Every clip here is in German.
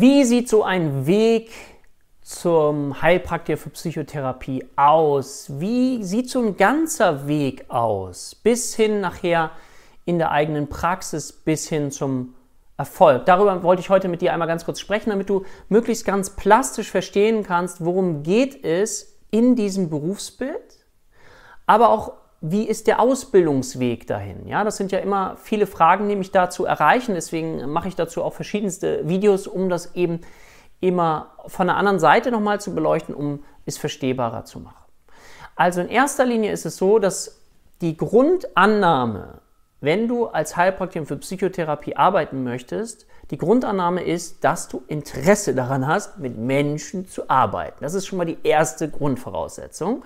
Wie sieht so ein Weg zum Heilpraktiker für Psychotherapie aus? Wie sieht so ein ganzer Weg aus? Bis hin nachher in der eigenen Praxis, bis hin zum Erfolg. Darüber wollte ich heute mit dir einmal ganz kurz sprechen, damit du möglichst ganz plastisch verstehen kannst, worum geht es in diesem Berufsbild, aber auch wie ist der Ausbildungsweg dahin? Ja, das sind ja immer viele Fragen, die mich da zu erreichen. Deswegen mache ich dazu auch verschiedenste Videos, um das eben immer von der anderen Seite nochmal zu beleuchten, um es verstehbarer zu machen. Also in erster Linie ist es so, dass die Grundannahme wenn du als Heilpraktiker für Psychotherapie arbeiten möchtest, die Grundannahme ist, dass du Interesse daran hast, mit Menschen zu arbeiten. Das ist schon mal die erste Grundvoraussetzung.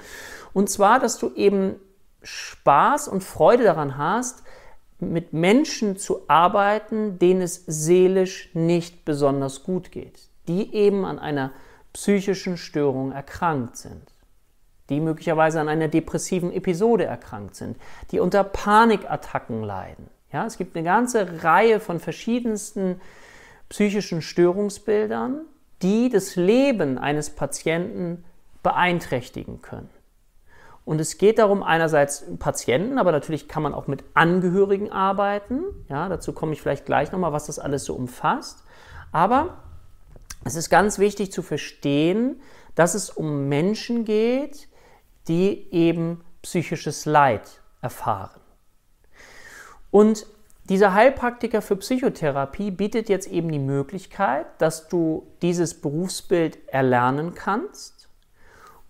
Und zwar, dass du eben Spaß und Freude daran hast, mit Menschen zu arbeiten, denen es seelisch nicht besonders gut geht, die eben an einer psychischen Störung erkrankt sind die möglicherweise an einer depressiven Episode erkrankt sind, die unter Panikattacken leiden. Ja, es gibt eine ganze Reihe von verschiedensten psychischen Störungsbildern, die das Leben eines Patienten beeinträchtigen können. Und es geht darum, einerseits Patienten, aber natürlich kann man auch mit Angehörigen arbeiten. Ja, dazu komme ich vielleicht gleich nochmal, was das alles so umfasst. Aber es ist ganz wichtig zu verstehen, dass es um Menschen geht, die eben psychisches Leid erfahren. Und dieser Heilpraktiker für Psychotherapie bietet jetzt eben die Möglichkeit, dass du dieses Berufsbild erlernen kannst,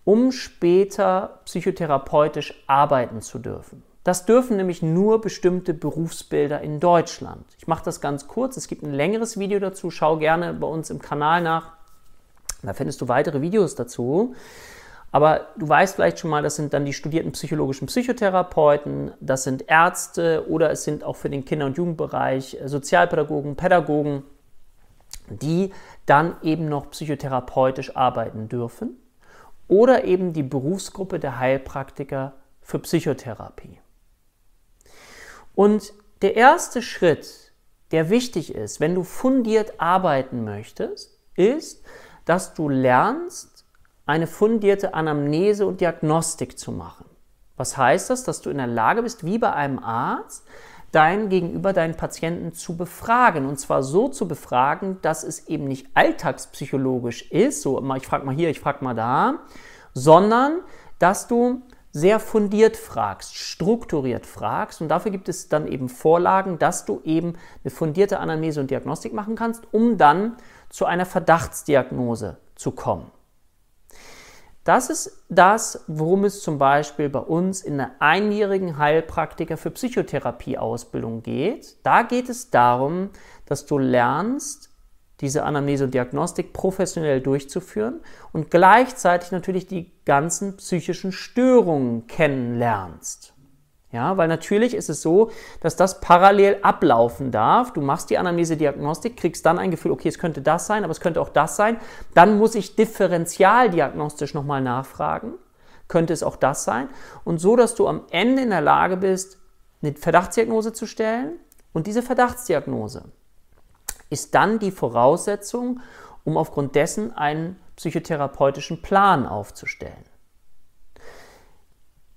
um später psychotherapeutisch arbeiten zu dürfen. Das dürfen nämlich nur bestimmte Berufsbilder in Deutschland. Ich mache das ganz kurz. Es gibt ein längeres Video dazu. Schau gerne bei uns im Kanal nach. Da findest du weitere Videos dazu. Aber du weißt vielleicht schon mal, das sind dann die studierten psychologischen Psychotherapeuten, das sind Ärzte oder es sind auch für den Kinder- und Jugendbereich Sozialpädagogen, Pädagogen, die dann eben noch psychotherapeutisch arbeiten dürfen. Oder eben die Berufsgruppe der Heilpraktiker für Psychotherapie. Und der erste Schritt, der wichtig ist, wenn du fundiert arbeiten möchtest, ist, dass du lernst, eine fundierte Anamnese und Diagnostik zu machen. Was heißt das? Dass du in der Lage bist, wie bei einem Arzt, dein Gegenüber, deinen Patienten zu befragen. Und zwar so zu befragen, dass es eben nicht alltagspsychologisch ist, so ich frage mal hier, ich frage mal da, sondern dass du sehr fundiert fragst, strukturiert fragst. Und dafür gibt es dann eben Vorlagen, dass du eben eine fundierte Anamnese und Diagnostik machen kannst, um dann zu einer Verdachtsdiagnose zu kommen. Das ist das, worum es zum Beispiel bei uns in der einjährigen Heilpraktiker für Psychotherapie-Ausbildung geht. Da geht es darum, dass du lernst, diese Anamnese und Diagnostik professionell durchzuführen und gleichzeitig natürlich die ganzen psychischen Störungen kennenlernst. Ja, weil natürlich ist es so, dass das parallel ablaufen darf. Du machst die Anamnese-Diagnostik, kriegst dann ein Gefühl, okay, es könnte das sein, aber es könnte auch das sein. Dann muss ich differentialdiagnostisch nochmal nachfragen. Könnte es auch das sein? Und so, dass du am Ende in der Lage bist, eine Verdachtsdiagnose zu stellen. Und diese Verdachtsdiagnose ist dann die Voraussetzung, um aufgrund dessen einen psychotherapeutischen Plan aufzustellen.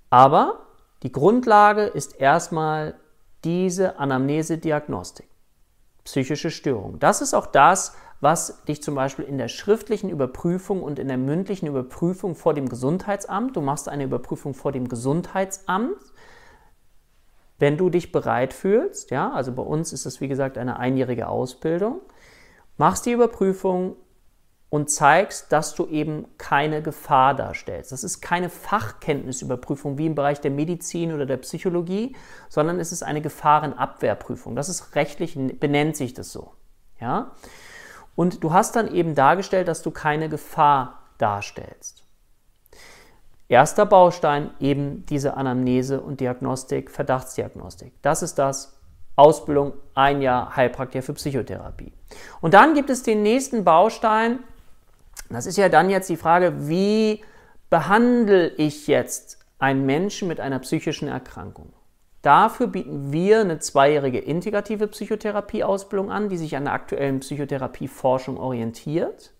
Aber die Grundlage ist erstmal diese Anamnese-Diagnostik. Psychische Störung. Das ist auch das, was dich zum Beispiel in der schriftlichen Überprüfung und in der mündlichen Überprüfung vor dem Gesundheitsamt, du machst eine Überprüfung vor dem Gesundheitsamt, wenn du dich bereit fühlst, ja, also bei uns ist das wie gesagt eine einjährige Ausbildung, machst die Überprüfung und zeigst, dass du eben keine Gefahr darstellst. Das ist keine Fachkenntnisüberprüfung wie im Bereich der Medizin oder der Psychologie, sondern es ist eine Gefahrenabwehrprüfung. Das ist rechtlich, benennt sich das so. Ja? Und du hast dann eben dargestellt, dass du keine Gefahr darstellst. Erster Baustein eben diese Anamnese und Diagnostik, Verdachtsdiagnostik. Das ist das, Ausbildung, ein Jahr Heilpraktiker für Psychotherapie. Und dann gibt es den nächsten Baustein, das ist ja dann jetzt die Frage, wie behandle ich jetzt einen Menschen mit einer psychischen Erkrankung? Dafür bieten wir eine zweijährige integrative Psychotherapieausbildung an, die sich an der aktuellen Psychotherapieforschung orientiert,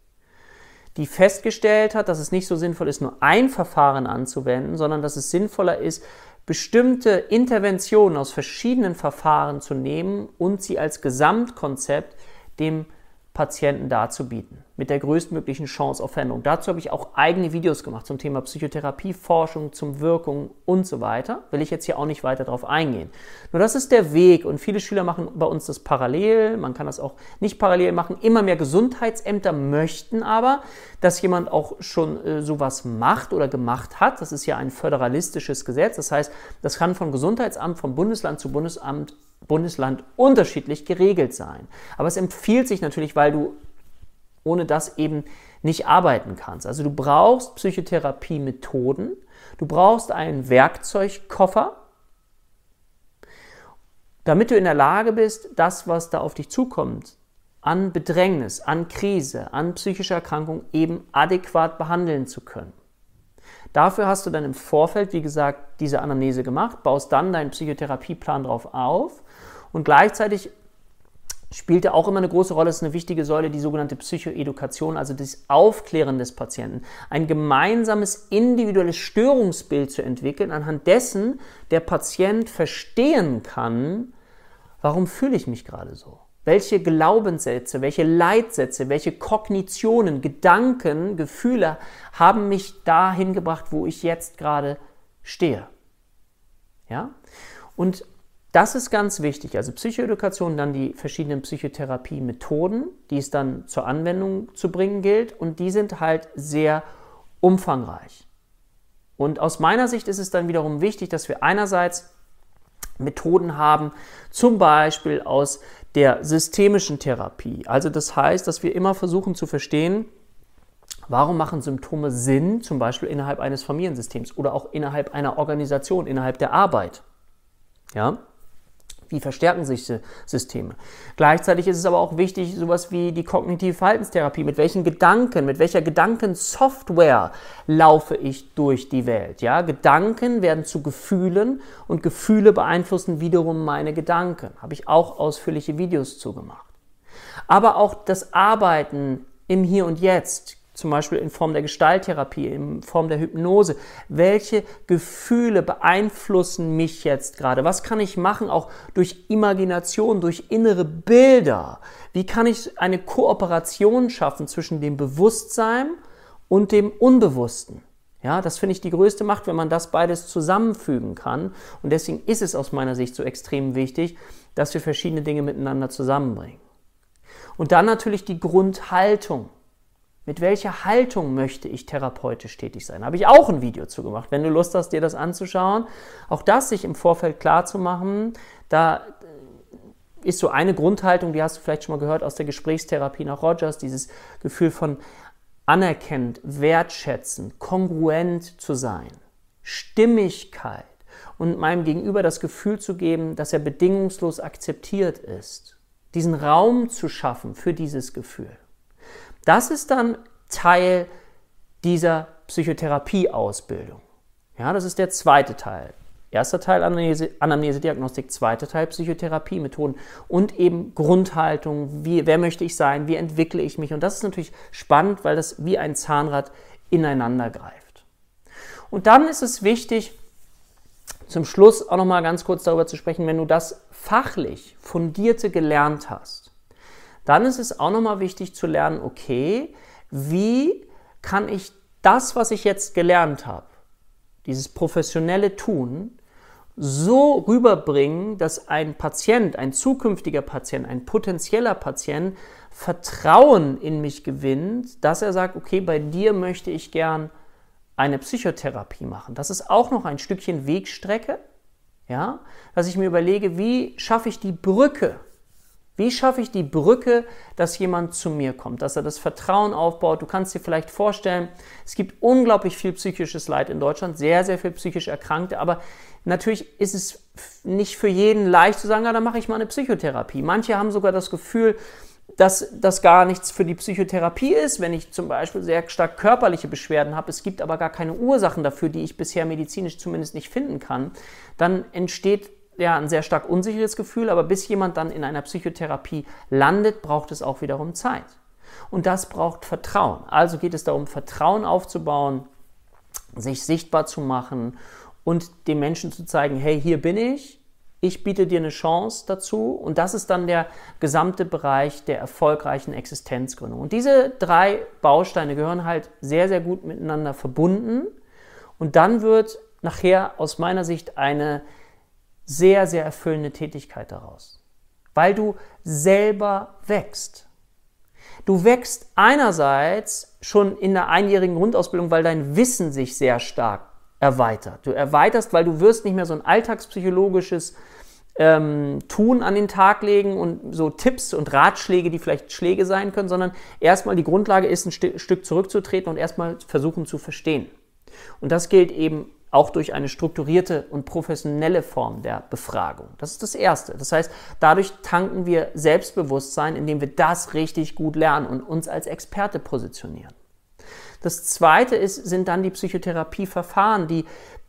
die festgestellt hat, dass es nicht so sinnvoll ist, nur ein Verfahren anzuwenden, sondern dass es sinnvoller ist, bestimmte Interventionen aus verschiedenen Verfahren zu nehmen und sie als Gesamtkonzept dem Patienten darzubieten, mit der größtmöglichen Chance auf Veränderung. Dazu habe ich auch eigene Videos gemacht zum Thema Psychotherapie, Forschung, zum Wirkung und so weiter. Will ich jetzt hier auch nicht weiter darauf eingehen. Nur das ist der Weg und viele Schüler machen bei uns das parallel. Man kann das auch nicht parallel machen. Immer mehr Gesundheitsämter möchten aber, dass jemand auch schon äh, sowas macht oder gemacht hat. Das ist ja ein föderalistisches Gesetz. Das heißt, das kann von Gesundheitsamt, von Bundesland zu Bundesamt Bundesland unterschiedlich geregelt sein. Aber es empfiehlt sich natürlich, weil du ohne das eben nicht arbeiten kannst. Also du brauchst Psychotherapie-Methoden, du brauchst einen Werkzeugkoffer, damit du in der Lage bist, das, was da auf dich zukommt, an Bedrängnis, an Krise, an psychischer Erkrankung eben adäquat behandeln zu können. Dafür hast du dann im Vorfeld, wie gesagt, diese Anamnese gemacht, baust dann deinen Psychotherapieplan drauf auf und gleichzeitig spielte auch immer eine große Rolle, ist eine wichtige Säule, die sogenannte Psychoedukation, also das Aufklären des Patienten. Ein gemeinsames individuelles Störungsbild zu entwickeln, anhand dessen der Patient verstehen kann, warum fühle ich mich gerade so? Welche Glaubenssätze, welche Leitsätze, welche Kognitionen, Gedanken, Gefühle haben mich dahin gebracht, wo ich jetzt gerade stehe? Ja? Und das ist ganz wichtig. Also Psychoedukation, dann die verschiedenen Psychotherapie-Methoden, die es dann zur Anwendung zu bringen gilt. Und die sind halt sehr umfangreich. Und aus meiner Sicht ist es dann wiederum wichtig, dass wir einerseits Methoden haben, zum Beispiel aus der systemischen Therapie. Also das heißt, dass wir immer versuchen zu verstehen, warum machen Symptome Sinn, zum Beispiel innerhalb eines Familiensystems oder auch innerhalb einer Organisation, innerhalb der Arbeit. Ja? Wie verstärken sich Systeme? Gleichzeitig ist es aber auch wichtig, sowas wie die kognitive Verhaltenstherapie. Mit welchen Gedanken, mit welcher Gedankensoftware laufe ich durch die Welt? Ja, Gedanken werden zu Gefühlen und Gefühle beeinflussen wiederum meine Gedanken. Habe ich auch ausführliche Videos zugemacht. Aber auch das Arbeiten im Hier und Jetzt zum Beispiel in Form der Gestalttherapie, in Form der Hypnose. Welche Gefühle beeinflussen mich jetzt gerade? Was kann ich machen, auch durch Imagination, durch innere Bilder? Wie kann ich eine Kooperation schaffen zwischen dem Bewusstsein und dem Unbewussten? Ja, das finde ich die größte Macht, wenn man das beides zusammenfügen kann. Und deswegen ist es aus meiner Sicht so extrem wichtig, dass wir verschiedene Dinge miteinander zusammenbringen. Und dann natürlich die Grundhaltung. Mit welcher Haltung möchte ich therapeutisch tätig sein? Habe ich auch ein Video zu gemacht. Wenn du Lust hast, dir das anzuschauen, auch das sich im Vorfeld klar zu machen, da ist so eine Grundhaltung, die hast du vielleicht schon mal gehört aus der Gesprächstherapie nach Rogers, dieses Gefühl von anerkennend, wertschätzend, kongruent zu sein, Stimmigkeit und meinem Gegenüber das Gefühl zu geben, dass er bedingungslos akzeptiert ist, diesen Raum zu schaffen für dieses Gefühl. Das ist dann Teil dieser Psychotherapieausbildung. Ja, das ist der zweite Teil. Erster Teil Anamnese, Anamnese, Diagnostik, zweiter Teil Psychotherapie, Methoden und eben Grundhaltung, wie, wer möchte ich sein, wie entwickle ich mich. Und das ist natürlich spannend, weil das wie ein Zahnrad ineinander greift. Und dann ist es wichtig, zum Schluss auch nochmal ganz kurz darüber zu sprechen, wenn du das fachlich fundierte gelernt hast, dann ist es auch nochmal wichtig zu lernen, okay, wie kann ich das, was ich jetzt gelernt habe, dieses professionelle Tun, so rüberbringen, dass ein Patient, ein zukünftiger Patient, ein potenzieller Patient Vertrauen in mich gewinnt, dass er sagt, okay, bei dir möchte ich gern eine Psychotherapie machen. Das ist auch noch ein Stückchen Wegstrecke, ja, dass ich mir überlege, wie schaffe ich die Brücke wie schaffe ich die Brücke, dass jemand zu mir kommt, dass er das Vertrauen aufbaut? Du kannst dir vielleicht vorstellen, es gibt unglaublich viel psychisches Leid in Deutschland, sehr, sehr viel psychisch Erkrankte, aber natürlich ist es nicht für jeden leicht zu sagen, ja, dann mache ich mal eine Psychotherapie. Manche haben sogar das Gefühl, dass das gar nichts für die Psychotherapie ist, wenn ich zum Beispiel sehr stark körperliche Beschwerden habe, es gibt aber gar keine Ursachen dafür, die ich bisher medizinisch zumindest nicht finden kann, dann entsteht ja ein sehr stark unsicheres Gefühl, aber bis jemand dann in einer Psychotherapie landet, braucht es auch wiederum Zeit. Und das braucht Vertrauen. Also geht es darum, Vertrauen aufzubauen, sich sichtbar zu machen und den Menschen zu zeigen, hey, hier bin ich, ich biete dir eine Chance dazu und das ist dann der gesamte Bereich der erfolgreichen Existenzgründung. Und diese drei Bausteine gehören halt sehr, sehr gut miteinander verbunden und dann wird nachher aus meiner Sicht eine sehr, sehr erfüllende Tätigkeit daraus, weil du selber wächst. Du wächst einerseits schon in der einjährigen Grundausbildung, weil dein Wissen sich sehr stark erweitert. Du erweiterst, weil du wirst nicht mehr so ein alltagspsychologisches ähm, Tun an den Tag legen und so Tipps und Ratschläge, die vielleicht Schläge sein können, sondern erstmal die Grundlage ist, ein St Stück zurückzutreten und erstmal versuchen zu verstehen. Und das gilt eben auch durch eine strukturierte und professionelle Form der Befragung. Das ist das Erste. Das heißt, dadurch tanken wir Selbstbewusstsein, indem wir das richtig gut lernen und uns als Experte positionieren. Das Zweite ist, sind dann die Psychotherapieverfahren, die,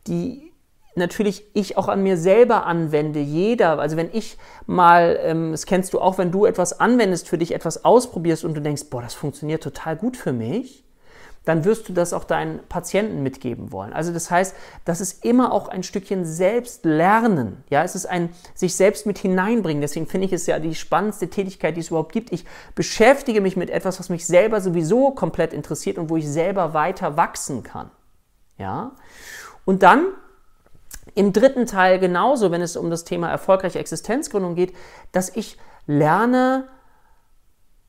die natürlich ich auch an mir selber anwende. Jeder, also wenn ich mal, ähm, das kennst du auch, wenn du etwas anwendest, für dich etwas ausprobierst und du denkst, boah, das funktioniert total gut für mich, dann wirst du das auch deinen Patienten mitgeben wollen. Also das heißt, das ist immer auch ein Stückchen Selbstlernen. Ja, es ist ein sich selbst mit hineinbringen. Deswegen finde ich es ja die spannendste Tätigkeit, die es überhaupt gibt. Ich beschäftige mich mit etwas, was mich selber sowieso komplett interessiert und wo ich selber weiter wachsen kann. Ja? Und dann im dritten Teil genauso, wenn es um das Thema erfolgreiche Existenzgründung geht, dass ich lerne,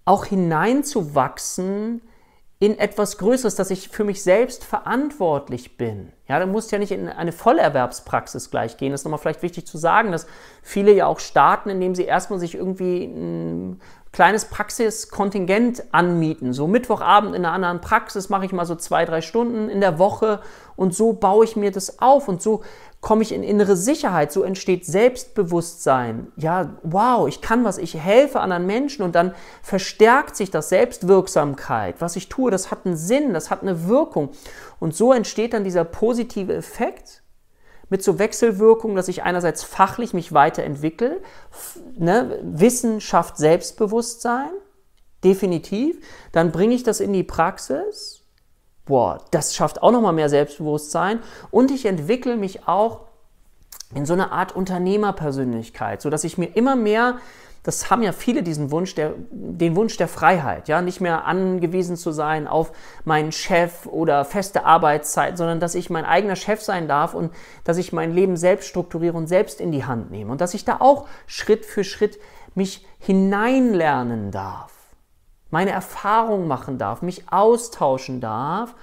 auch hineinzuwachsen in etwas Größeres, dass ich für mich selbst verantwortlich bin. Ja, du musst ja nicht in eine Vollerwerbspraxis gleich gehen. Das ist nochmal vielleicht wichtig zu sagen, dass viele ja auch starten, indem sie erstmal sich irgendwie kleines Praxiskontingent anmieten. So Mittwochabend in einer anderen Praxis mache ich mal so zwei, drei Stunden in der Woche und so baue ich mir das auf und so komme ich in innere Sicherheit, so entsteht Selbstbewusstsein. Ja, wow, ich kann was, ich helfe anderen Menschen und dann verstärkt sich das Selbstwirksamkeit. Was ich tue, das hat einen Sinn, das hat eine Wirkung. Und so entsteht dann dieser positive Effekt mit so Wechselwirkungen, dass ich einerseits fachlich mich weiterentwickle. Ne? Wissen schafft Selbstbewusstsein, definitiv. Dann bringe ich das in die Praxis boah, das schafft auch nochmal mehr Selbstbewusstsein und ich entwickle mich auch in so eine Art Unternehmerpersönlichkeit, sodass ich mir immer mehr, das haben ja viele diesen Wunsch, der, den Wunsch der Freiheit, ja, nicht mehr angewiesen zu sein auf meinen Chef oder feste Arbeitszeit, sondern dass ich mein eigener Chef sein darf und dass ich mein Leben selbst strukturiere und selbst in die Hand nehme und dass ich da auch Schritt für Schritt mich hineinlernen darf meine Erfahrung machen darf, mich austauschen darf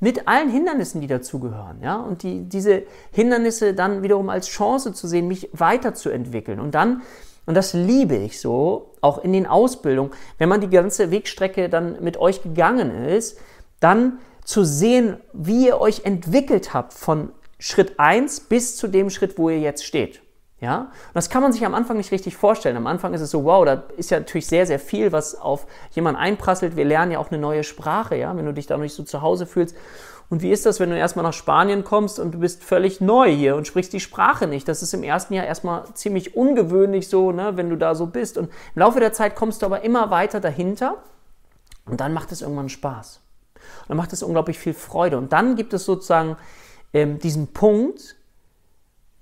mit allen Hindernissen, die dazugehören. Ja? Und die, diese Hindernisse dann wiederum als Chance zu sehen, mich weiterzuentwickeln. Und dann, und das liebe ich so, auch in den Ausbildungen, wenn man die ganze Wegstrecke dann mit euch gegangen ist, dann zu sehen, wie ihr euch entwickelt habt von Schritt 1 bis zu dem Schritt, wo ihr jetzt steht. Ja? Und das kann man sich am Anfang nicht richtig vorstellen. Am Anfang ist es so, wow, da ist ja natürlich sehr, sehr viel, was auf jemanden einprasselt. Wir lernen ja auch eine neue Sprache, ja, wenn du dich da noch nicht so zu Hause fühlst. Und wie ist das, wenn du erstmal nach Spanien kommst und du bist völlig neu hier und sprichst die Sprache nicht? Das ist im ersten Jahr erstmal ziemlich ungewöhnlich so, ne, wenn du da so bist. Und im Laufe der Zeit kommst du aber immer weiter dahinter und dann macht es irgendwann Spaß. Und dann macht es unglaublich viel Freude. Und dann gibt es sozusagen ähm, diesen Punkt,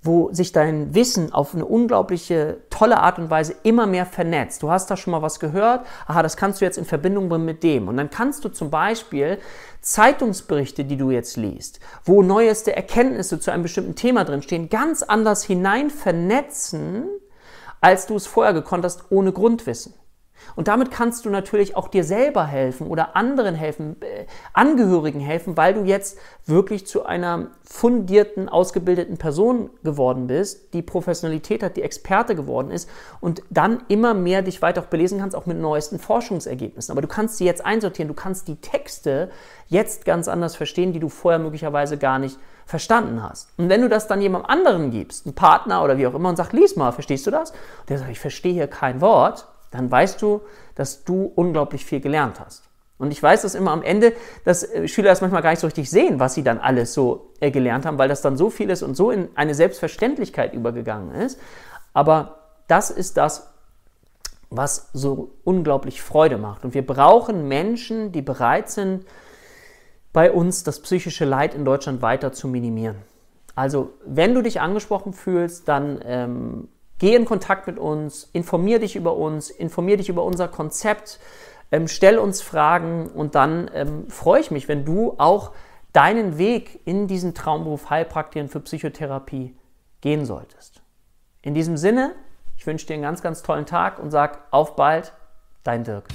wo sich dein Wissen auf eine unglaubliche, tolle Art und Weise immer mehr vernetzt. Du hast da schon mal was gehört, aha, das kannst du jetzt in Verbindung bringen mit dem. Und dann kannst du zum Beispiel Zeitungsberichte, die du jetzt liest, wo neueste Erkenntnisse zu einem bestimmten Thema drinstehen, ganz anders hinein vernetzen, als du es vorher gekonnt hast, ohne Grundwissen. Und damit kannst du natürlich auch dir selber helfen oder anderen helfen, äh, Angehörigen helfen, weil du jetzt wirklich zu einer fundierten, ausgebildeten Person geworden bist, die Professionalität hat, die Experte geworden ist und dann immer mehr dich weiter auch belesen kannst, auch mit neuesten Forschungsergebnissen. Aber du kannst sie jetzt einsortieren, du kannst die Texte jetzt ganz anders verstehen, die du vorher möglicherweise gar nicht verstanden hast. Und wenn du das dann jemandem anderen gibst, einem Partner oder wie auch immer, und sagst, lies mal, verstehst du das? Und der sagt, ich verstehe hier kein Wort, dann weißt du, dass du unglaublich viel gelernt hast. Und ich weiß dass immer am Ende, dass äh, Schüler das manchmal gar nicht so richtig sehen, was sie dann alles so äh, gelernt haben, weil das dann so viel ist und so in eine Selbstverständlichkeit übergegangen ist. Aber das ist das, was so unglaublich Freude macht. Und wir brauchen Menschen, die bereit sind, bei uns das psychische Leid in Deutschland weiter zu minimieren. Also, wenn du dich angesprochen fühlst, dann ähm, geh in Kontakt mit uns, informier dich über uns, informier dich über unser Konzept, ähm, stell uns Fragen und dann ähm, freue ich mich, wenn du auch deinen Weg in diesen Traumberuf Heilpraktiker für Psychotherapie gehen solltest. In diesem Sinne, ich wünsche dir einen ganz, ganz tollen Tag und sag auf bald, dein Dirk.